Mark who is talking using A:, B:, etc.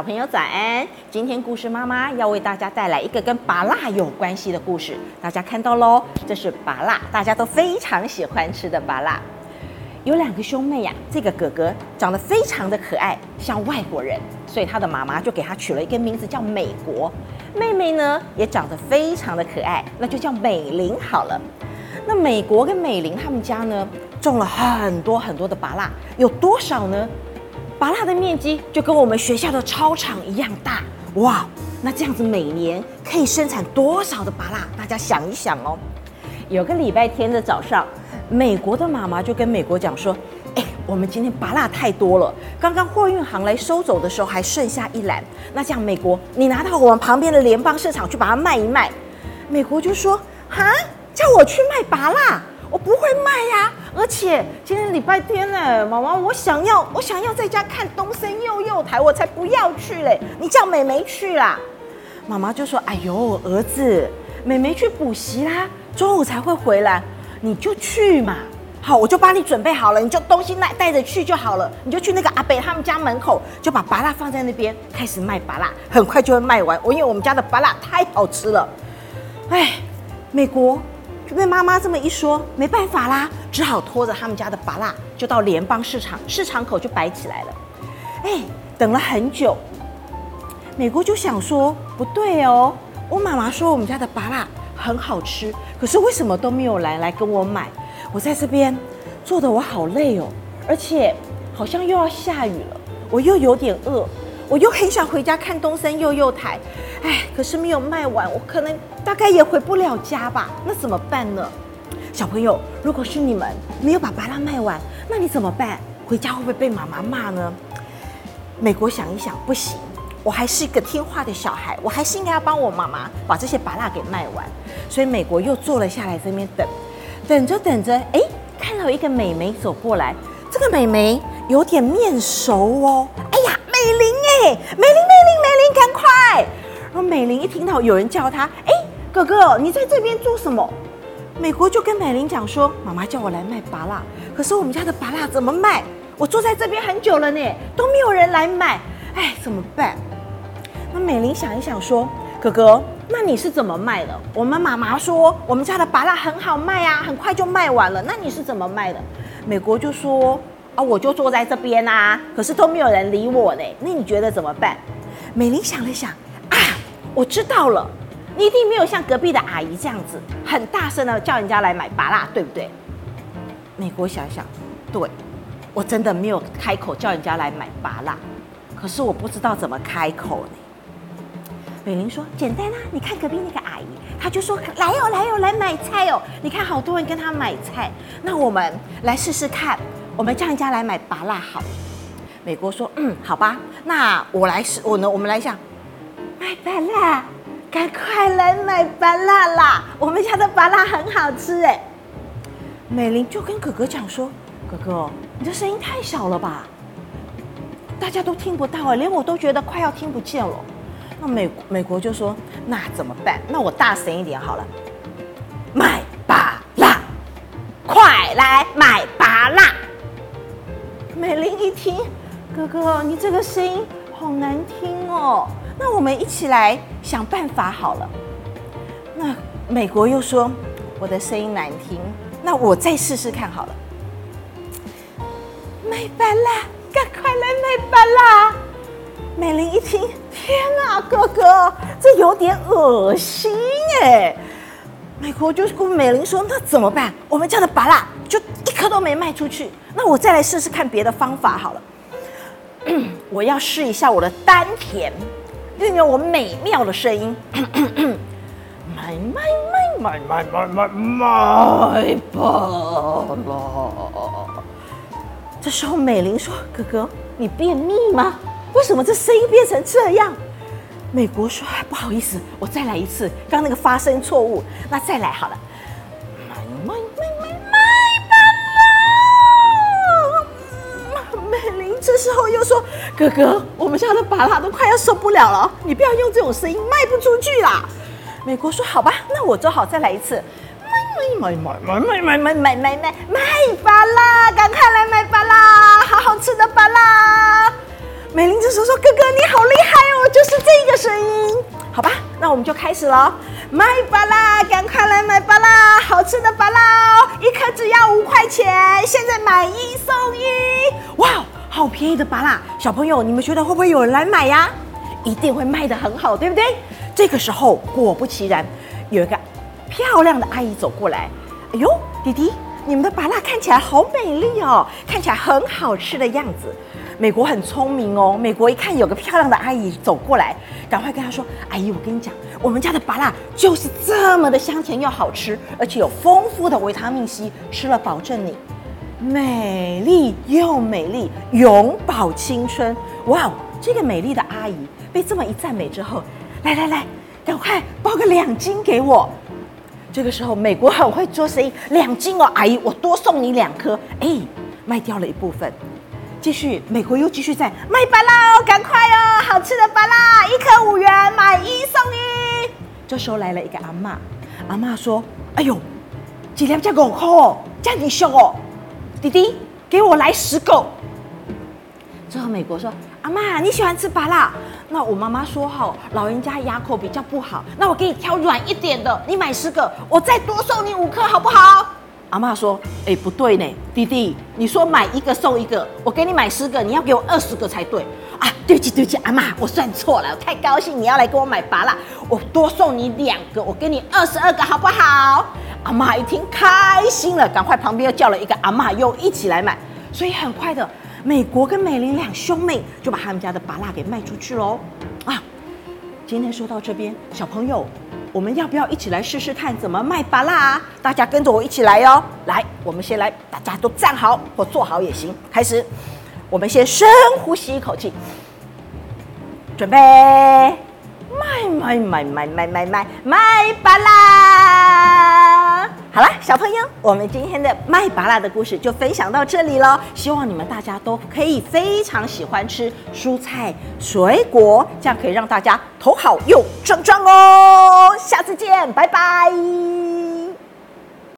A: 小朋友早安！今天故事妈妈要为大家带来一个跟拔辣有关系的故事。大家看到喽，这是拔辣，大家都非常喜欢吃的拔辣。有两个兄妹呀，这个哥哥长得非常的可爱，像外国人，所以他的妈妈就给他取了一个名字叫美国。妹妹呢也长得非常的可爱，那就叫美玲好了。那美国跟美玲他们家呢种了很多很多的拔辣，有多少呢？拔蜡的面积就跟我们学校的操场一样大，哇！那这样子每年可以生产多少的拔蜡？大家想一想哦。有个礼拜天的早上，美国的妈妈就跟美国讲说：“哎，我们今天拔蜡太多了，刚刚货运行来收走的时候还剩下一篮。那这样，美国你拿到我们旁边的联邦市场去把它卖一卖。”美国就说：“哈，叫我去卖拔蜡？”我不会卖呀，而且今天礼拜天呢，妈妈，我想要，我想要在家看东森幼幼台，我才不要去嘞！你叫美眉去啦。妈妈就说：“哎呦，儿子，美眉去补习啦，中午才会回来，你就去嘛。好，我就帮你准备好了，你就东西带带着去就好了。你就去那个阿北他们家门口，就把拔蜡放在那边，开始卖拔蜡，很快就会卖完。我因为我们家的拔蜡太好吃了。哎，美国。”被妈妈这么一说，没办法啦，只好拖着他们家的拔蜡，就到联邦市场市场口就摆起来了。哎，等了很久，美国就想说不对哦，我妈妈说我们家的拔蜡很好吃，可是为什么都没有来来跟我买？我在这边做的我好累哦，而且好像又要下雨了，我又有点饿。我又很想回家看东森幼幼台，哎，可是没有卖完，我可能大概也回不了家吧？那怎么办呢？小朋友，如果是你们没有把巴拉卖完，那你怎么办？回家会不会被妈妈骂呢？美国想一想，不行，我还是一个听话的小孩，我还是应该要帮我妈妈把这些巴拉给卖完。所以美国又坐了下来，这边等，等着等着，哎，看到一个美眉走过来，这个美眉有点面熟哦。哎呀美玲哎，美玲美玲美玲，赶快！然后美玲一听到有人叫她，哎，哥哥，你在这边做什么？美国就跟美玲讲说，妈妈叫我来卖拔蜡，可是我们家的拔蜡怎么卖？我坐在这边很久了呢，都没有人来买，哎，怎么办？那美玲想一想说，哥哥，那你是怎么卖的？我们妈妈说我们家的拔蜡很好卖啊，很快就卖完了。那你是怎么卖的？美国就说。啊，我就坐在这边啊，可是都没有人理我呢。那你觉得怎么办？美玲想了想，我知道了，你一定没有像隔壁的阿姨这样子，很大声的叫人家来买拔蜡，对不对？美国想想，对，我真的没有开口叫人家来买拔蜡，可是我不知道怎么开口呢。美玲说：“简单啊，你看隔壁那个阿姨，她就说来哦，来哦，来买菜哦。你看好多人跟她买菜，那我们来试试看。”我们叫人家来买拔蜡好，美国说嗯好吧，那我来试我呢，我们来想买拔蜡，赶快来买拔蜡啦！我们家的拔蜡很好吃哎。美玲就跟哥哥讲说，哥哥你的声音太小了吧，大家都听不到啊，连我都觉得快要听不见了。那美美国就说那怎么办？那我大声一点好了，买拔蜡，快来买拔蜡！美玲一听，哥哥，你这个声音好难听哦。那我们一起来想办法好了。那美国又说我的声音难听，那我再试试看好了。买板啦，赶快来买板啦！美玲一听，天哪，哥哥，这有点恶心哎。美国就跟美玲说：“那怎么办？我们家的拔蜡就一颗都没卖出去。那我再来试试看别的方法好了。我要试一下我的丹田，运用我美妙的声音，买买买买买买买买罢了。这时候美玲说：‘哥哥，你便秘吗？为什么这声音变成这样？’”美国说：“不好意思，我再来一次，刚那个发声错误，那再来好了。”时候又说：“哥哥，我们家的拔蜡都快要受不了了，你不要用这种声音，卖不出去啦。”美国说：“好吧，那我只好再来一次。”买买买买买买买买买买买拔蜡，赶快来买拔蜡，好好吃的拔蜡！美玲这时候说：“哥哥你好厉害哦，就是这个声音。”好吧，那我们就开始了。买巴拉，赶快来买巴拉，好吃的巴拉，一颗只要五块钱，现在买一送一，哇，好便宜的芭拉！小朋友，你们觉得会不会有人来买呀？一定会卖得很好，对不对？这个时候，果不其然，有一个漂亮的阿姨走过来。哎呦，弟弟，你们的芭拉看起来好美丽哦，看起来很好吃的样子。美国很聪明哦，美国一看有个漂亮的阿姨走过来，赶快跟她说：“阿姨，我跟你讲，我们家的芭辣就是这么的香甜又好吃，而且有丰富的维他命 C，吃了保证你美丽又美丽，永葆青春。”哇哦，这个美丽的阿姨被这么一赞美之后，来来来，赶快包个两斤给我。这个时候，美国很会做生意，两斤哦，阿姨，我多送你两颗。哎，卖掉了一部分。继续，美国又继续在卖巴拉哦，赶快哦，好吃的巴拉，一颗五元，买一送一。这时候来了一个阿妈，阿妈说：“哎呦，几两价五块哦，这样你凶哦，弟弟，给我来十个。”之后美国说：“阿妈，你喜欢吃芭辣？那我妈妈说好，老人家牙口比较不好，那我给你挑软一点的，你买十个，我再多送你五颗，好不好？”阿妈说：“哎，不对呢，弟弟，你说买一个送一个，我给你买十个，你要给我二十个才对啊！对不起，对不起，阿妈，我算错了，我太高兴你要来给我买拔了，我多送你两个，我给你二十二个，好不好？”阿妈一听开心了，赶快旁边又叫了一个阿妈又一起来买，所以很快的，美国跟美玲两兄妹就把他们家的拔蜡给卖出去喽。啊，今天说到这边，小朋友。我们要不要一起来试试看怎么卖巴拉？大家跟着我一起来哟！来，我们先来，大家都站好或坐好也行。开始，我们先深呼吸一口气，准备，卖卖卖卖卖卖卖卖巴拉。好了，小朋友，我们今天的卖拔拉的故事就分享到这里了。希望你们大家都可以非常喜欢吃蔬菜水果，这样可以让大家头好又壮壮哦。下次见，拜拜。